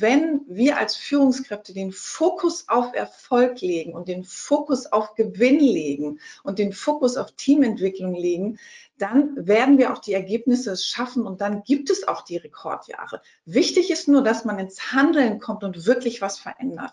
wenn wir als Führungskräfte den Fokus auf Erfolg legen und den Fokus auf Gewinn legen und den Fokus auf Teamentwicklung legen, dann werden wir auch die Ergebnisse schaffen und dann gibt es auch die Rekordjahre. Wichtig ist nur, dass man ins Handeln kommt und wirklich was verändert.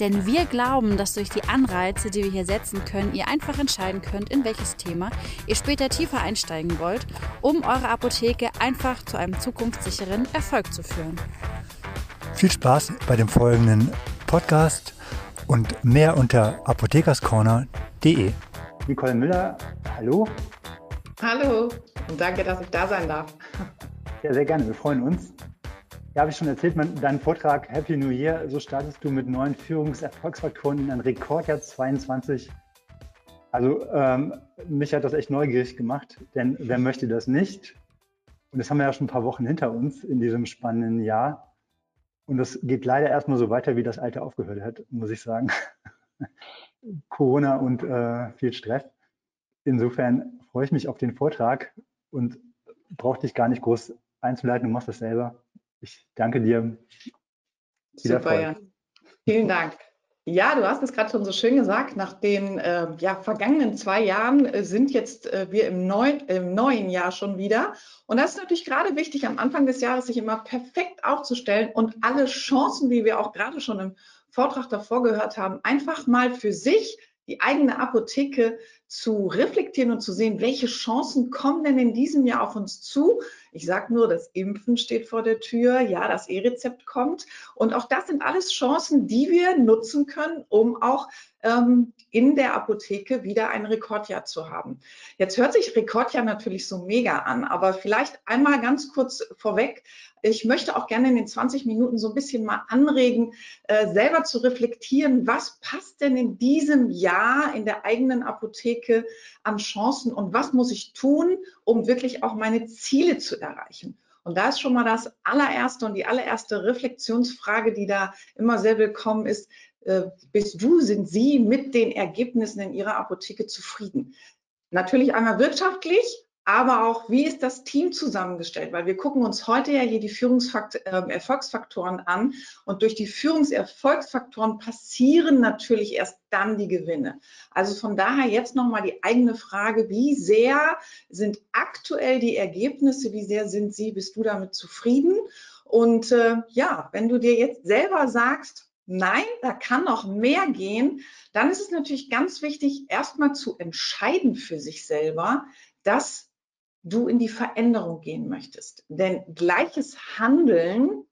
Denn wir glauben, dass durch die Anreize, die wir hier setzen können, ihr einfach entscheiden könnt, in welches Thema ihr später tiefer einsteigen wollt, um eure Apotheke einfach zu einem zukunftssicheren Erfolg zu führen. Viel Spaß bei dem folgenden Podcast und mehr unter apothekerscorner.de. Nicole Müller, hallo. Hallo und danke, dass ich da sein darf. Ja, sehr gerne, wir freuen uns. Ja, habe ich schon erzählt, man, dein Vortrag Happy New Year, so startest du mit neuen Führungserfolgsfaktoren in ein Rekordjahr 22. Also ähm, mich hat das echt neugierig gemacht, denn wer möchte das nicht? Und das haben wir ja schon ein paar Wochen hinter uns in diesem spannenden Jahr. Und das geht leider erstmal so weiter, wie das alte aufgehört hat, muss ich sagen. Corona und äh, viel Stress. Insofern freue ich mich auf den Vortrag und brauche dich gar nicht groß einzuleiten, du machst das selber. Ich danke dir. Super, ja. Vielen Dank. Ja, du hast es gerade schon so schön gesagt. Nach den äh, ja, vergangenen zwei Jahren äh, sind jetzt äh, wir im, neun, im neuen Jahr schon wieder. Und das ist natürlich gerade wichtig, am Anfang des Jahres sich immer perfekt aufzustellen und alle Chancen, wie wir auch gerade schon im Vortrag davor gehört haben, einfach mal für sich die eigene Apotheke zu reflektieren und zu sehen, welche Chancen kommen denn in diesem Jahr auf uns zu. Ich sage nur, das Impfen steht vor der Tür, ja, das E-Rezept kommt. Und auch das sind alles Chancen, die wir nutzen können, um auch ähm, in der Apotheke wieder ein Rekordjahr zu haben. Jetzt hört sich Rekordjahr natürlich so mega an, aber vielleicht einmal ganz kurz vorweg. Ich möchte auch gerne in den 20 Minuten so ein bisschen mal anregen, äh, selber zu reflektieren, was passt denn in diesem Jahr in der eigenen Apotheke an Chancen und was muss ich tun, um wirklich auch meine Ziele zu erreichen. Und da ist schon mal das allererste und die allererste Reflexionsfrage, die da immer sehr willkommen ist, äh, bist du, sind Sie mit den Ergebnissen in Ihrer Apotheke zufrieden? Natürlich einmal wirtschaftlich, aber auch, wie ist das Team zusammengestellt? Weil wir gucken uns heute ja hier die Führungserfolgsfaktoren ähm, an und durch die Führungserfolgsfaktoren passieren natürlich erst dann die Gewinne. Also von daher jetzt nochmal die eigene Frage, wie sehr sind aktuell die Ergebnisse, wie sehr sind Sie, bist du damit zufrieden? Und äh, ja, wenn du dir jetzt selber sagst, nein, da kann noch mehr gehen, dann ist es natürlich ganz wichtig, erstmal zu entscheiden für sich selber, dass du in die Veränderung gehen möchtest. Denn gleiches Handeln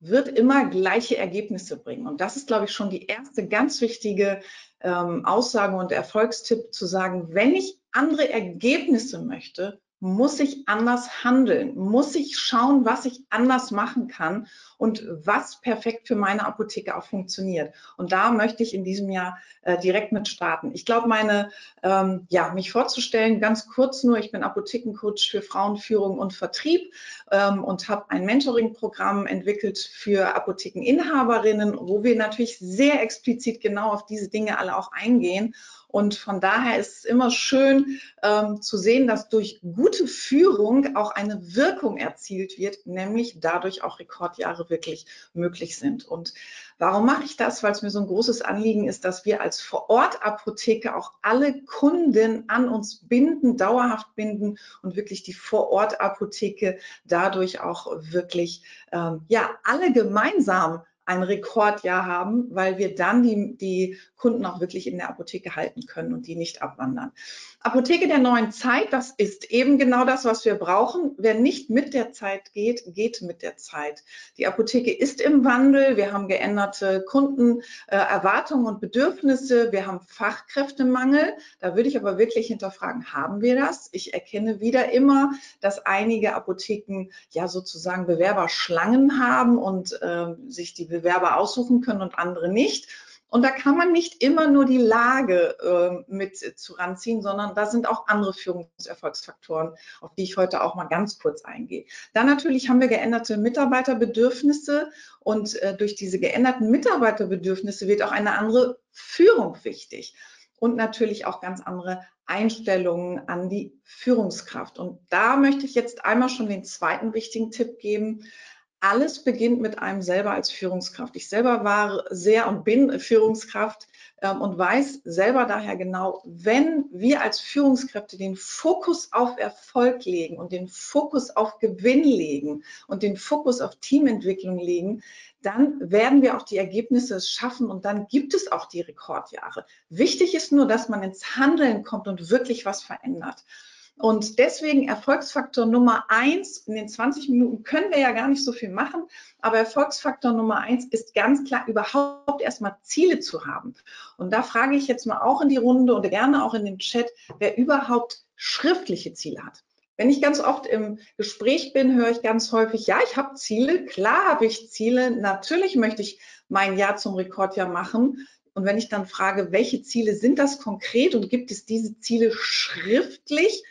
wird immer gleiche Ergebnisse bringen. Und das ist, glaube ich, schon die erste ganz wichtige ähm, Aussage und Erfolgstipp zu sagen, wenn ich andere Ergebnisse möchte, muss ich anders handeln, muss ich schauen, was ich anders machen kann und was perfekt für meine Apotheke auch funktioniert. Und da möchte ich in diesem Jahr äh, direkt mit starten. Ich glaube, meine, ähm, ja, mich vorzustellen, ganz kurz nur, ich bin Apothekencoach für Frauenführung und Vertrieb ähm, und habe ein Mentoring-Programm entwickelt für Apothekeninhaberinnen, wo wir natürlich sehr explizit genau auf diese Dinge alle auch eingehen. Und von daher ist es immer schön ähm, zu sehen, dass durch gute Führung auch eine Wirkung erzielt wird, nämlich dadurch auch Rekordjahre wirklich möglich sind. Und warum mache ich das? Weil es mir so ein großes Anliegen ist, dass wir als Vorortapotheke auch alle Kunden an uns binden, dauerhaft binden und wirklich die Vorortapotheke dadurch auch wirklich ähm, ja alle gemeinsam ein Rekordjahr haben, weil wir dann die, die Kunden auch wirklich in der Apotheke halten können und die nicht abwandern. Apotheke der neuen Zeit, das ist eben genau das, was wir brauchen. Wer nicht mit der Zeit geht, geht mit der Zeit. Die Apotheke ist im Wandel. Wir haben geänderte Kundenerwartungen äh, und Bedürfnisse. Wir haben Fachkräftemangel. Da würde ich aber wirklich hinterfragen, haben wir das? Ich erkenne wieder immer, dass einige Apotheken ja sozusagen Bewerberschlangen haben und äh, sich die Bewerber aussuchen können und andere nicht. Und da kann man nicht immer nur die Lage äh, mit zu ranziehen, sondern da sind auch andere Führungserfolgsfaktoren, auf die ich heute auch mal ganz kurz eingehe. Dann natürlich haben wir geänderte Mitarbeiterbedürfnisse und äh, durch diese geänderten Mitarbeiterbedürfnisse wird auch eine andere Führung wichtig und natürlich auch ganz andere Einstellungen an die Führungskraft. Und da möchte ich jetzt einmal schon den zweiten wichtigen Tipp geben alles beginnt mit einem selber als Führungskraft. Ich selber war sehr und bin Führungskraft ähm, und weiß selber daher genau, wenn wir als Führungskräfte den Fokus auf Erfolg legen und den Fokus auf Gewinn legen und den Fokus auf Teamentwicklung legen, dann werden wir auch die Ergebnisse schaffen und dann gibt es auch die Rekordjahre. Wichtig ist nur, dass man ins Handeln kommt und wirklich was verändert. Und deswegen Erfolgsfaktor Nummer eins, in den 20 Minuten können wir ja gar nicht so viel machen, aber Erfolgsfaktor Nummer eins ist ganz klar, überhaupt erstmal Ziele zu haben. Und da frage ich jetzt mal auch in die Runde und gerne auch in den Chat, wer überhaupt schriftliche Ziele hat. Wenn ich ganz oft im Gespräch bin, höre ich ganz häufig, ja, ich habe Ziele, klar habe ich Ziele, natürlich möchte ich mein Jahr zum Rekordjahr machen. Und wenn ich dann frage, welche Ziele sind das konkret und gibt es diese Ziele schriftlich,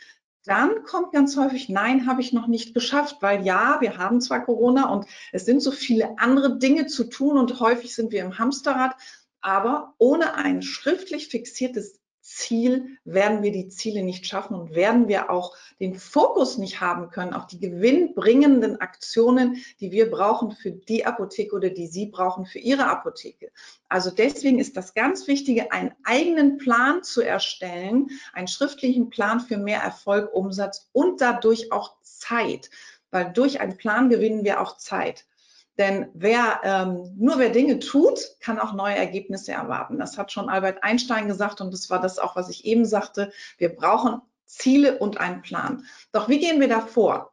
dann kommt ganz häufig, nein, habe ich noch nicht geschafft, weil ja, wir haben zwar Corona und es sind so viele andere Dinge zu tun und häufig sind wir im Hamsterrad, aber ohne ein schriftlich fixiertes Ziel werden wir die Ziele nicht schaffen und werden wir auch den Fokus nicht haben können auf die gewinnbringenden Aktionen, die wir brauchen für die Apotheke oder die Sie brauchen für Ihre Apotheke. Also deswegen ist das ganz Wichtige, einen eigenen Plan zu erstellen, einen schriftlichen Plan für mehr Erfolg, Umsatz und dadurch auch Zeit, weil durch einen Plan gewinnen wir auch Zeit. Denn wer, ähm, nur wer Dinge tut, kann auch neue Ergebnisse erwarten. Das hat schon Albert Einstein gesagt und das war das auch, was ich eben sagte. Wir brauchen Ziele und einen Plan. Doch wie gehen wir da vor?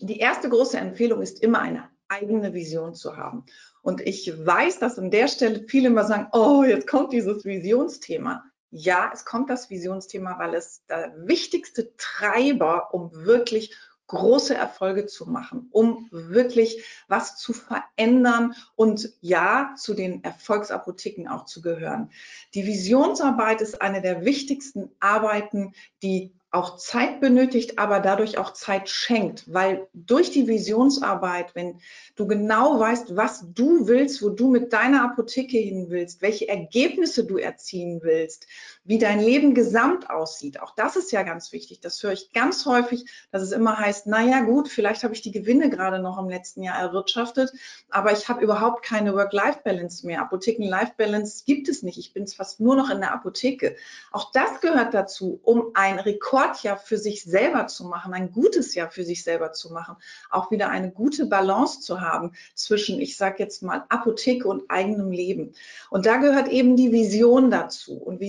Die erste große Empfehlung ist immer eine eigene Vision zu haben. Und ich weiß, dass an der Stelle viele immer sagen, oh, jetzt kommt dieses Visionsthema. Ja, es kommt das Visionsthema, weil es der wichtigste Treiber, um wirklich große Erfolge zu machen, um wirklich was zu verändern und ja, zu den Erfolgsapotheken auch zu gehören. Die Visionsarbeit ist eine der wichtigsten Arbeiten, die auch Zeit benötigt, aber dadurch auch Zeit schenkt, weil durch die Visionsarbeit, wenn du genau weißt, was du willst, wo du mit deiner Apotheke hin willst, welche Ergebnisse du erzielen willst, wie dein Leben gesamt aussieht, auch das ist ja ganz wichtig. Das höre ich ganz häufig, dass es immer heißt, na ja, gut, vielleicht habe ich die Gewinne gerade noch im letzten Jahr erwirtschaftet, aber ich habe überhaupt keine Work-Life-Balance mehr. Apotheken-Life-Balance gibt es nicht. Ich bin fast nur noch in der Apotheke. Auch das gehört dazu, um ein Rekord Rekordjahr für sich selber zu machen, ein gutes Jahr für sich selber zu machen, auch wieder eine gute Balance zu haben zwischen, ich sage jetzt mal, Apotheke und eigenem Leben. Und da gehört eben die Vision dazu. Und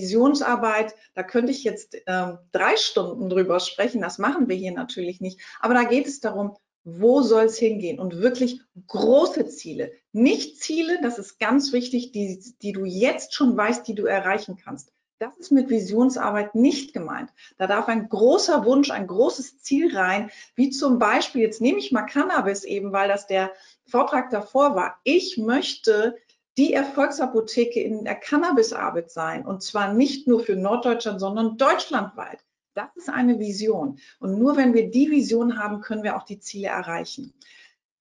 Visionsarbeit, da könnte ich jetzt ähm, drei Stunden drüber sprechen, das machen wir hier natürlich nicht. Aber da geht es darum, wo soll es hingehen? Und wirklich große Ziele. Nicht Ziele, das ist ganz wichtig, die, die du jetzt schon weißt, die du erreichen kannst. Das ist mit Visionsarbeit nicht gemeint. Da darf ein großer Wunsch, ein großes Ziel rein, wie zum Beispiel, jetzt nehme ich mal Cannabis eben, weil das der Vortrag davor war. Ich möchte die Erfolgsapotheke in der Cannabisarbeit sein und zwar nicht nur für Norddeutschland, sondern deutschlandweit. Das ist eine Vision. Und nur wenn wir die Vision haben, können wir auch die Ziele erreichen.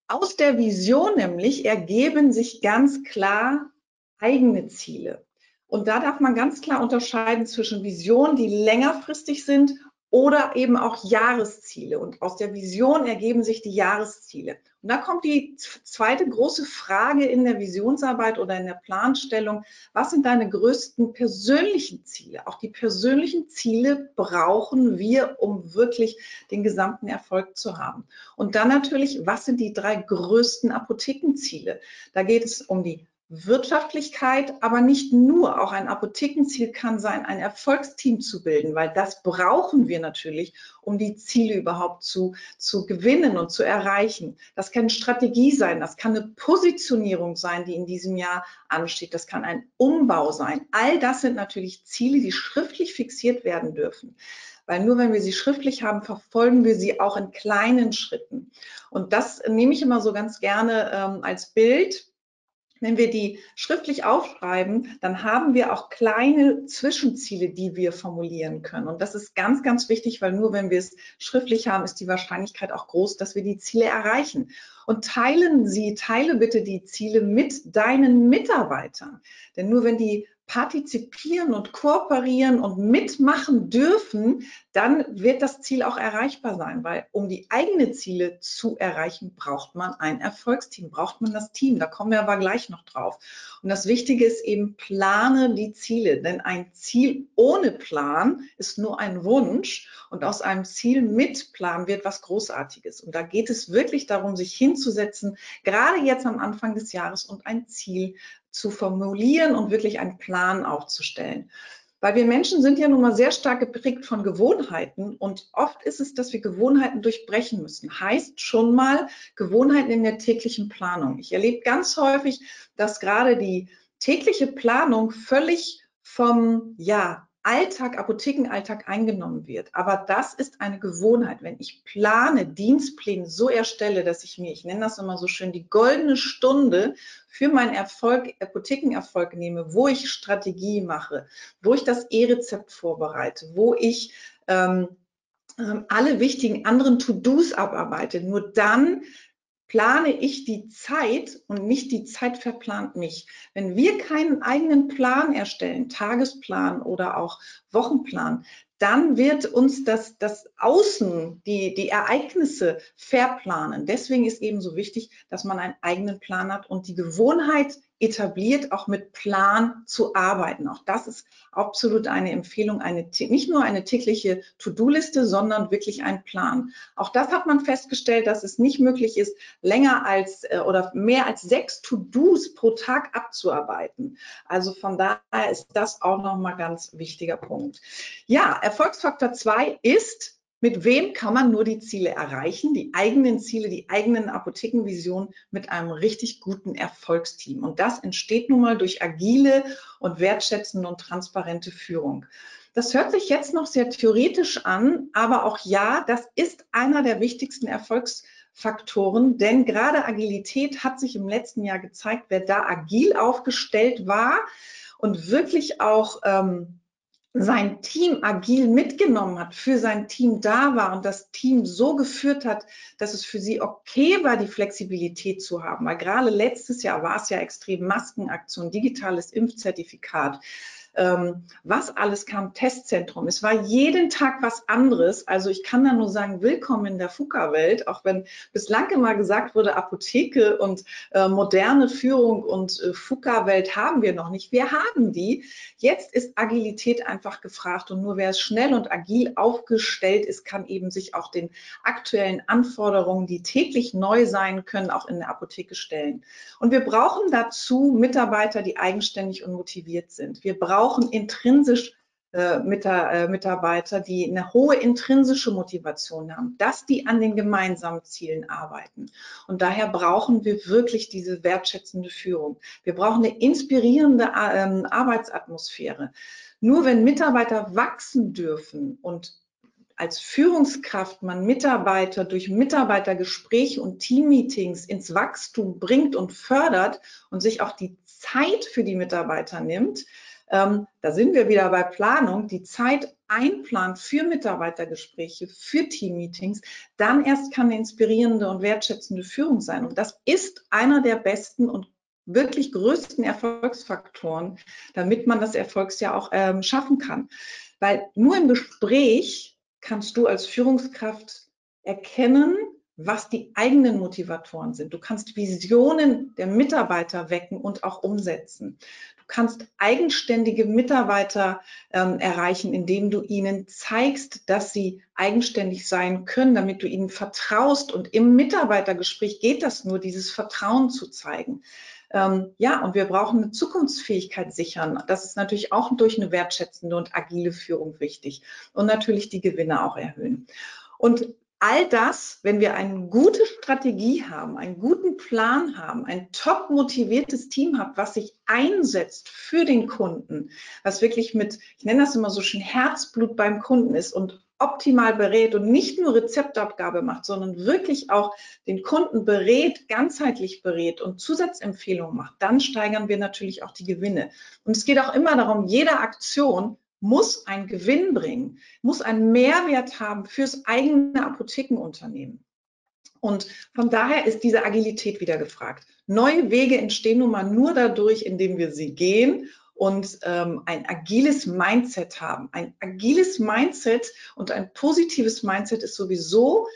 Aus der Vision nämlich ergeben sich ganz klar eigene Ziele. Und da darf man ganz klar unterscheiden zwischen Visionen, die längerfristig sind oder eben auch Jahresziele. Und aus der Vision ergeben sich die Jahresziele. Und da kommt die zweite große Frage in der Visionsarbeit oder in der Planstellung. Was sind deine größten persönlichen Ziele? Auch die persönlichen Ziele brauchen wir, um wirklich den gesamten Erfolg zu haben. Und dann natürlich, was sind die drei größten Apothekenziele? Da geht es um die Wirtschaftlichkeit, aber nicht nur. Auch ein Apothekenziel kann sein, ein Erfolgsteam zu bilden, weil das brauchen wir natürlich, um die Ziele überhaupt zu, zu gewinnen und zu erreichen. Das kann Strategie sein, das kann eine Positionierung sein, die in diesem Jahr ansteht, das kann ein Umbau sein. All das sind natürlich Ziele, die schriftlich fixiert werden dürfen. Weil nur wenn wir sie schriftlich haben, verfolgen wir sie auch in kleinen Schritten. Und das nehme ich immer so ganz gerne ähm, als Bild wenn wir die schriftlich aufschreiben, dann haben wir auch kleine Zwischenziele, die wir formulieren können. Und das ist ganz, ganz wichtig, weil nur wenn wir es schriftlich haben, ist die Wahrscheinlichkeit auch groß, dass wir die Ziele erreichen. Und teilen Sie, teile bitte die Ziele mit deinen Mitarbeitern. Denn nur wenn die partizipieren und kooperieren und mitmachen dürfen, dann wird das Ziel auch erreichbar sein, weil um die eigenen Ziele zu erreichen, braucht man ein Erfolgsteam, braucht man das Team. Da kommen wir aber gleich noch drauf. Und das Wichtige ist eben, plane die Ziele, denn ein Ziel ohne Plan ist nur ein Wunsch und aus einem Ziel mit Plan wird was Großartiges. Und da geht es wirklich darum, sich hinzusetzen, gerade jetzt am Anfang des Jahres und ein Ziel zu formulieren und wirklich einen Plan aufzustellen. Weil wir Menschen sind ja nun mal sehr stark geprägt von Gewohnheiten und oft ist es, dass wir Gewohnheiten durchbrechen müssen. Heißt schon mal Gewohnheiten in der täglichen Planung. Ich erlebe ganz häufig, dass gerade die tägliche Planung völlig vom, ja, Alltag, Apothekenalltag eingenommen wird. Aber das ist eine Gewohnheit. Wenn ich plane, Dienstpläne so erstelle, dass ich mir, ich nenne das immer so schön, die goldene Stunde für meinen Erfolg, Apothekenerfolg nehme, wo ich Strategie mache, wo ich das E-Rezept vorbereite, wo ich ähm, ähm alle wichtigen anderen To-Dos abarbeite, nur dann plane ich die Zeit und nicht die Zeit verplant mich. Wenn wir keinen eigenen Plan erstellen, Tagesplan oder auch Wochenplan, dann wird uns das, das Außen, die, die Ereignisse verplanen. Deswegen ist eben so wichtig, dass man einen eigenen Plan hat und die Gewohnheit etabliert, auch mit Plan zu arbeiten. Auch das ist absolut eine Empfehlung, eine, nicht nur eine tägliche To-Do-Liste, sondern wirklich ein Plan. Auch das hat man festgestellt, dass es nicht möglich ist, länger als äh, oder mehr als sechs To-Dos pro Tag abzuarbeiten. Also von daher ist das auch nochmal ganz wichtiger Punkt. Ja, Erfolgsfaktor zwei ist, mit wem kann man nur die Ziele erreichen, die eigenen Ziele, die eigenen Apothekenvisionen mit einem richtig guten Erfolgsteam. Und das entsteht nun mal durch agile und wertschätzende und transparente Führung. Das hört sich jetzt noch sehr theoretisch an, aber auch ja, das ist einer der wichtigsten Erfolgsfaktoren, denn gerade Agilität hat sich im letzten Jahr gezeigt, wer da agil aufgestellt war und wirklich auch ähm, sein Team agil mitgenommen hat, für sein Team da war und das Team so geführt hat, dass es für sie okay war, die Flexibilität zu haben. Weil gerade letztes Jahr war es ja extrem Maskenaktion, digitales Impfzertifikat ähm, was alles kam, Testzentrum. Es war jeden Tag was anderes. Also ich kann da nur sagen, willkommen in der FUKA-Welt, auch wenn bislang immer gesagt wurde, Apotheke und äh, moderne Führung und äh, FUKA-Welt haben wir noch nicht. Wir haben die. Jetzt ist Agilität einfach gefragt und nur wer es schnell und agil aufgestellt ist, kann eben sich auch den aktuellen Anforderungen, die täglich neu sein können, auch in der Apotheke stellen. Und wir brauchen dazu Mitarbeiter, die eigenständig und motiviert sind. Wir brauchen brauchen intrinsisch äh, äh, Mitarbeiter, die eine hohe intrinsische Motivation haben, dass die an den gemeinsamen Zielen arbeiten. Und daher brauchen wir wirklich diese wertschätzende Führung. Wir brauchen eine inspirierende ähm, Arbeitsatmosphäre. Nur wenn Mitarbeiter wachsen dürfen und als Führungskraft man Mitarbeiter durch Mitarbeitergespräche und Teammeetings ins Wachstum bringt und fördert und sich auch die Zeit für die Mitarbeiter nimmt, ähm, da sind wir wieder bei Planung, die Zeit einplant für Mitarbeitergespräche, für Teammeetings, dann erst kann eine inspirierende und wertschätzende Führung sein. Und das ist einer der besten und wirklich größten Erfolgsfaktoren, damit man das Erfolgsjahr auch ähm, schaffen kann. Weil nur im Gespräch kannst du als Führungskraft erkennen, was die eigenen Motivatoren sind. Du kannst Visionen der Mitarbeiter wecken und auch umsetzen. Kannst eigenständige Mitarbeiter ähm, erreichen, indem du ihnen zeigst, dass sie eigenständig sein können, damit du ihnen vertraust. Und im Mitarbeitergespräch geht das nur, dieses Vertrauen zu zeigen. Ähm, ja, und wir brauchen eine Zukunftsfähigkeit sichern. Das ist natürlich auch durch eine wertschätzende und agile Führung wichtig. Und natürlich die Gewinne auch erhöhen. Und all das, wenn wir eine gute Strategie haben, einen guten Plan haben, ein top motiviertes Team haben, was sich einsetzt für den Kunden, was wirklich mit, ich nenne das immer so schön, Herzblut beim Kunden ist und optimal berät und nicht nur Rezeptabgabe macht, sondern wirklich auch den Kunden berät, ganzheitlich berät und Zusatzempfehlungen macht, dann steigern wir natürlich auch die Gewinne. Und es geht auch immer darum, jede Aktion muss einen Gewinn bringen, muss einen Mehrwert haben fürs eigene Apothekenunternehmen. Und von daher ist diese Agilität wieder gefragt. Neue Wege entstehen nun mal nur dadurch, indem wir sie gehen und ähm, ein agiles Mindset haben. Ein agiles Mindset und ein positives Mindset ist sowieso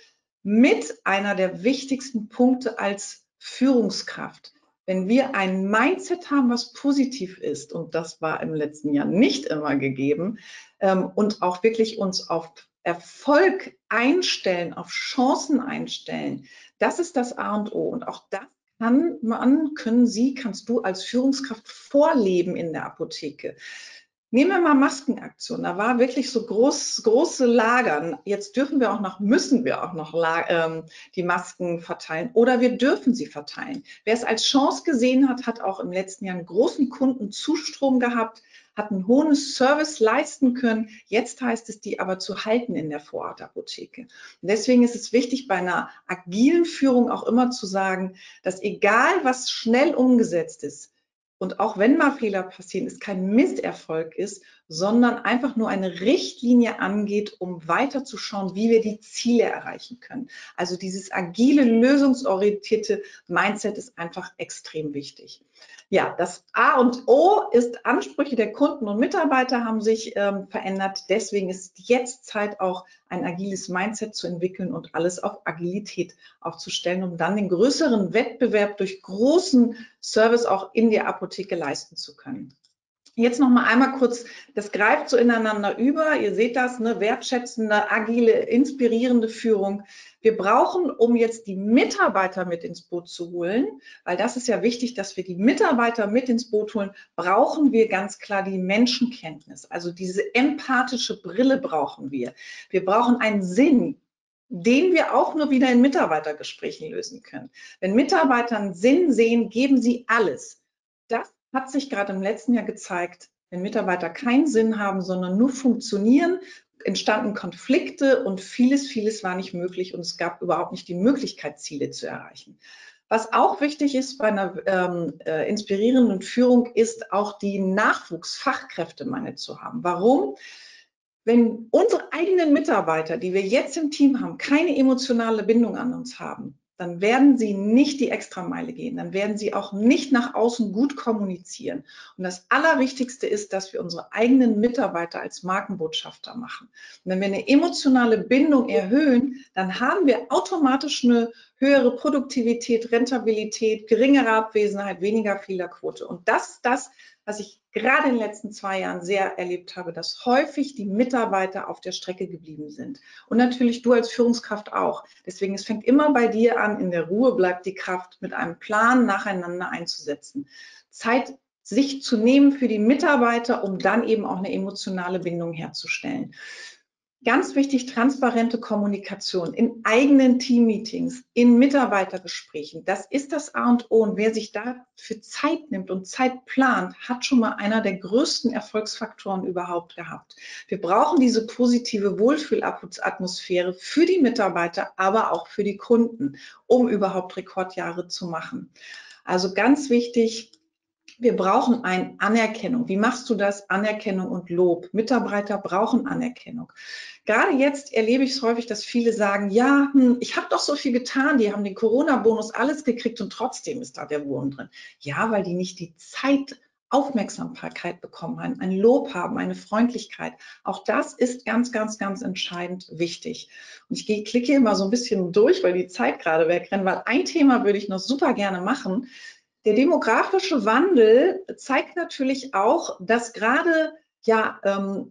mit einer der wichtigsten Punkte als Führungskraft. Wenn wir ein Mindset haben, was positiv ist, und das war im letzten Jahr nicht immer gegeben, ähm, und auch wirklich uns auf Erfolg einstellen, auf Chancen einstellen, das ist das A und O. Und auch das kann man, können Sie, kannst du als Führungskraft vorleben in der Apotheke. Nehmen wir mal Maskenaktion. Da war wirklich so groß, große Lagern. Jetzt dürfen wir auch noch, müssen wir auch noch ähm, die Masken verteilen oder wir dürfen sie verteilen. Wer es als Chance gesehen hat, hat auch im letzten Jahr einen großen Kundenzustrom gehabt, hat einen hohen Service leisten können. Jetzt heißt es, die aber zu halten in der Vorortapotheke. Deswegen ist es wichtig, bei einer agilen Führung auch immer zu sagen, dass egal was schnell umgesetzt ist, und auch wenn mal Fehler passieren, es kein Misserfolg ist, sondern einfach nur eine Richtlinie angeht, um weiter zu schauen, wie wir die Ziele erreichen können. Also dieses agile, lösungsorientierte Mindset ist einfach extrem wichtig. Ja, das A und O ist Ansprüche der Kunden und Mitarbeiter haben sich ähm, verändert. Deswegen ist jetzt Zeit, auch ein agiles Mindset zu entwickeln und alles auf Agilität aufzustellen, um dann den größeren Wettbewerb durch großen Service auch in der Apotheke leisten zu können. Jetzt noch mal einmal kurz, das greift so ineinander über. Ihr seht das, eine wertschätzende, agile, inspirierende Führung. Wir brauchen, um jetzt die Mitarbeiter mit ins Boot zu holen, weil das ist ja wichtig, dass wir die Mitarbeiter mit ins Boot holen, brauchen wir ganz klar die Menschenkenntnis. Also diese empathische Brille brauchen wir. Wir brauchen einen Sinn, den wir auch nur wieder in Mitarbeitergesprächen lösen können. Wenn Mitarbeiter einen Sinn sehen, geben sie alles. Das hat sich gerade im letzten Jahr gezeigt, wenn Mitarbeiter keinen Sinn haben, sondern nur funktionieren, entstanden Konflikte und vieles, vieles war nicht möglich und es gab überhaupt nicht die Möglichkeit, Ziele zu erreichen. Was auch wichtig ist bei einer ähm, äh, inspirierenden Führung, ist auch die Nachwuchsfachkräftemangel zu haben. Warum? Wenn unsere eigenen Mitarbeiter, die wir jetzt im Team haben, keine emotionale Bindung an uns haben, dann werden sie nicht die Extrameile gehen, dann werden sie auch nicht nach außen gut kommunizieren. Und das Allerwichtigste ist, dass wir unsere eigenen Mitarbeiter als Markenbotschafter machen. Und wenn wir eine emotionale Bindung erhöhen, dann haben wir automatisch eine höhere Produktivität, Rentabilität, geringere Abwesenheit, weniger Fehlerquote. Und das ist das, was ich gerade in den letzten zwei Jahren sehr erlebt habe, dass häufig die Mitarbeiter auf der Strecke geblieben sind. Und natürlich du als Führungskraft auch. Deswegen, es fängt immer bei dir an, in der Ruhe bleibt die Kraft, mit einem Plan nacheinander einzusetzen. Zeit sich zu nehmen für die Mitarbeiter, um dann eben auch eine emotionale Bindung herzustellen. Ganz wichtig, transparente Kommunikation in eigenen Teammeetings, in Mitarbeitergesprächen. Das ist das A und O. Und wer sich dafür Zeit nimmt und Zeit plant, hat schon mal einer der größten Erfolgsfaktoren überhaupt gehabt. Wir brauchen diese positive Wohlfühlatmosphäre für die Mitarbeiter, aber auch für die Kunden, um überhaupt Rekordjahre zu machen. Also ganz wichtig, wir brauchen ein Anerkennung. Wie machst du das? Anerkennung und Lob. Mitarbeiter brauchen Anerkennung. Gerade jetzt erlebe ich es häufig, dass viele sagen, ja, hm, ich habe doch so viel getan, die haben den Corona-Bonus alles gekriegt und trotzdem ist da der Wurm drin. Ja, weil die nicht die Zeit Aufmerksamkeit bekommen haben, ein Lob haben, eine Freundlichkeit. Auch das ist ganz, ganz, ganz entscheidend wichtig. Und ich gehe, klicke immer so ein bisschen durch, weil die Zeit gerade wegrennt, weil ein Thema würde ich noch super gerne machen. Der demografische Wandel zeigt natürlich auch, dass gerade ja ähm,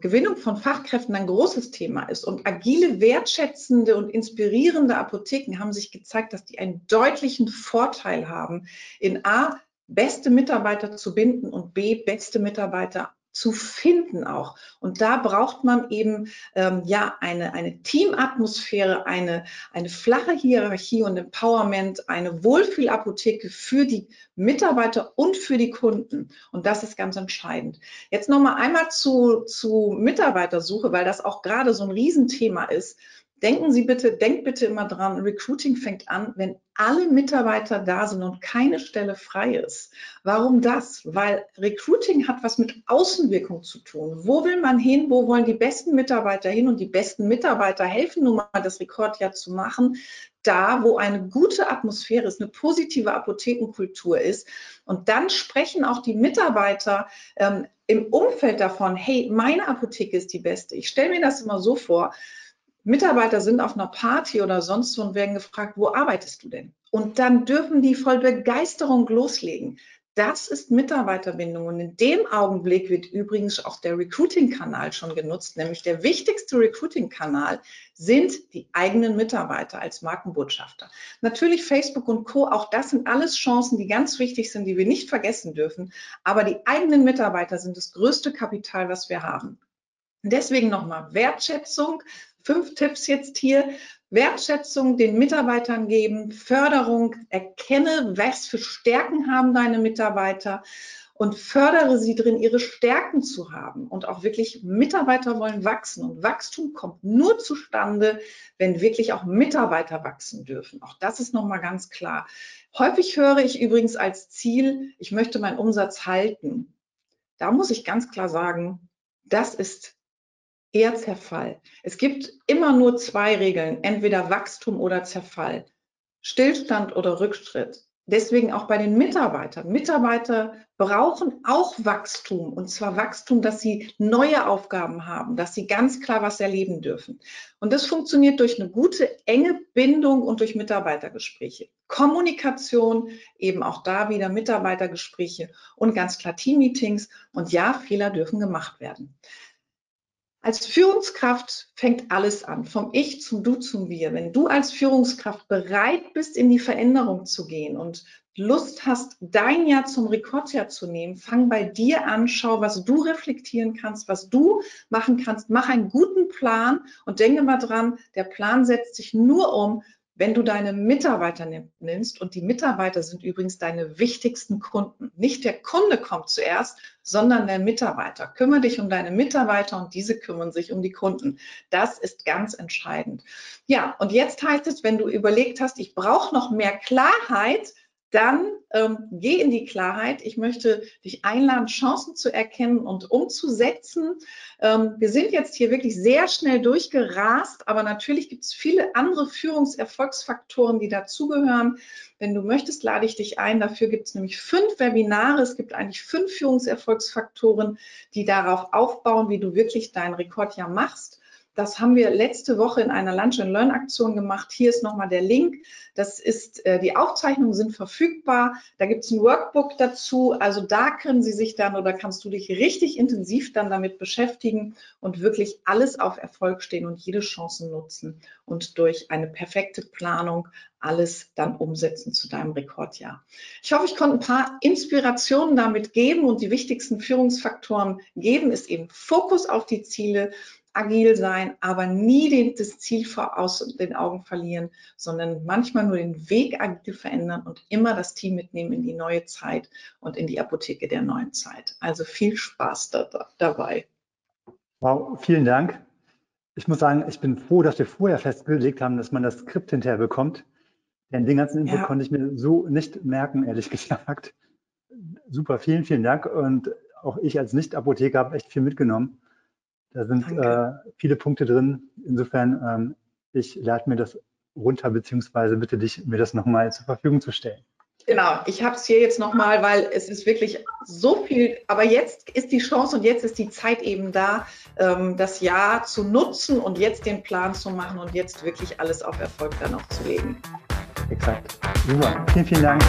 Gewinnung von Fachkräften ein großes Thema ist. Und agile, wertschätzende und inspirierende Apotheken haben sich gezeigt, dass die einen deutlichen Vorteil haben, in A, beste Mitarbeiter zu binden und B, beste Mitarbeiter zu finden auch. Und da braucht man eben ähm, ja eine, eine Teamatmosphäre, eine, eine flache Hierarchie und Empowerment, eine Wohlfühlapotheke für die Mitarbeiter und für die Kunden. Und das ist ganz entscheidend. Jetzt nochmal einmal zu, zu Mitarbeitersuche, weil das auch gerade so ein Riesenthema ist. Denken Sie bitte, denkt bitte immer dran, Recruiting fängt an, wenn alle Mitarbeiter da sind und keine Stelle frei ist. Warum das? Weil Recruiting hat was mit Außenwirkung zu tun. Wo will man hin? Wo wollen die besten Mitarbeiter hin? Und die besten Mitarbeiter helfen nun mal, das Rekordjahr zu machen. Da, wo eine gute Atmosphäre ist, eine positive Apothekenkultur ist. Und dann sprechen auch die Mitarbeiter ähm, im Umfeld davon, hey, meine Apotheke ist die beste. Ich stelle mir das immer so vor, Mitarbeiter sind auf einer Party oder sonst wo und werden gefragt, wo arbeitest du denn? Und dann dürfen die voll Begeisterung loslegen. Das ist Mitarbeiterbindung. Und in dem Augenblick wird übrigens auch der Recruiting-Kanal schon genutzt, nämlich der wichtigste Recruiting-Kanal sind die eigenen Mitarbeiter als Markenbotschafter. Natürlich Facebook und Co. Auch das sind alles Chancen, die ganz wichtig sind, die wir nicht vergessen dürfen. Aber die eigenen Mitarbeiter sind das größte Kapital, was wir haben. Deswegen nochmal Wertschätzung, fünf Tipps jetzt hier. Wertschätzung den Mitarbeitern geben, Förderung, erkenne, was für Stärken haben deine Mitarbeiter und fördere sie drin, ihre Stärken zu haben. Und auch wirklich Mitarbeiter wollen wachsen. Und Wachstum kommt nur zustande, wenn wirklich auch Mitarbeiter wachsen dürfen. Auch das ist nochmal ganz klar. Häufig höre ich übrigens als Ziel, ich möchte meinen Umsatz halten. Da muss ich ganz klar sagen, das ist eher Zerfall. Es gibt immer nur zwei Regeln, entweder Wachstum oder Zerfall, Stillstand oder Rückschritt. Deswegen auch bei den Mitarbeitern. Mitarbeiter brauchen auch Wachstum und zwar Wachstum, dass sie neue Aufgaben haben, dass sie ganz klar was erleben dürfen. Und das funktioniert durch eine gute, enge Bindung und durch Mitarbeitergespräche. Kommunikation, eben auch da wieder Mitarbeitergespräche und ganz klar Teammeetings. Und ja, Fehler dürfen gemacht werden. Als Führungskraft fängt alles an, vom Ich zum Du zum Wir. Wenn du als Führungskraft bereit bist, in die Veränderung zu gehen und Lust hast, dein Jahr zum Rekordjahr zu nehmen, fang bei dir an, schau, was du reflektieren kannst, was du machen kannst. Mach einen guten Plan und denke mal dran, der Plan setzt sich nur um, wenn du deine Mitarbeiter nimmst, und die Mitarbeiter sind übrigens deine wichtigsten Kunden, nicht der Kunde kommt zuerst, sondern der Mitarbeiter. Kümmere dich um deine Mitarbeiter und diese kümmern sich um die Kunden. Das ist ganz entscheidend. Ja, und jetzt heißt es, wenn du überlegt hast, ich brauche noch mehr Klarheit, dann ähm, geh in die Klarheit. Ich möchte dich einladen, Chancen zu erkennen und umzusetzen. Ähm, wir sind jetzt hier wirklich sehr schnell durchgerast, aber natürlich gibt es viele andere Führungserfolgsfaktoren, die dazugehören. Wenn du möchtest, lade ich dich ein. Dafür gibt es nämlich fünf Webinare. Es gibt eigentlich fünf Führungserfolgsfaktoren, die darauf aufbauen, wie du wirklich dein Rekordjahr machst. Das haben wir letzte Woche in einer Lunch and Learn Aktion gemacht. Hier ist nochmal der Link. Das ist, äh, die Aufzeichnungen sind verfügbar. Da gibt es ein Workbook dazu. Also da können Sie sich dann oder kannst du dich richtig intensiv dann damit beschäftigen und wirklich alles auf Erfolg stehen und jede Chance nutzen und durch eine perfekte Planung alles dann umsetzen zu deinem Rekordjahr. Ich hoffe, ich konnte ein paar Inspirationen damit geben und die wichtigsten Führungsfaktoren geben, ist eben Fokus auf die Ziele, agil sein, aber nie den, das Ziel vor, aus den Augen verlieren, sondern manchmal nur den Weg agil verändern und immer das Team mitnehmen in die neue Zeit und in die Apotheke der neuen Zeit. Also viel Spaß da, da, dabei. Wow, vielen Dank. Ich muss sagen, ich bin froh, dass wir vorher festgelegt haben, dass man das Skript hinterher bekommt. Denn den ganzen Input ja. konnte ich mir so nicht merken, ehrlich gesagt. Super, vielen, vielen Dank. Und auch ich als Nicht-Apotheker habe echt viel mitgenommen. Da sind äh, viele Punkte drin. Insofern, ähm, ich lade mir das runter, beziehungsweise bitte dich, mir das nochmal zur Verfügung zu stellen. Genau, ich habe es hier jetzt nochmal, weil es ist wirklich so viel, aber jetzt ist die Chance und jetzt ist die Zeit eben da, ähm, das Jahr zu nutzen und jetzt den Plan zu machen und jetzt wirklich alles auf Erfolg dann auch zu legen. Exakt. Super. Vielen, vielen Dank.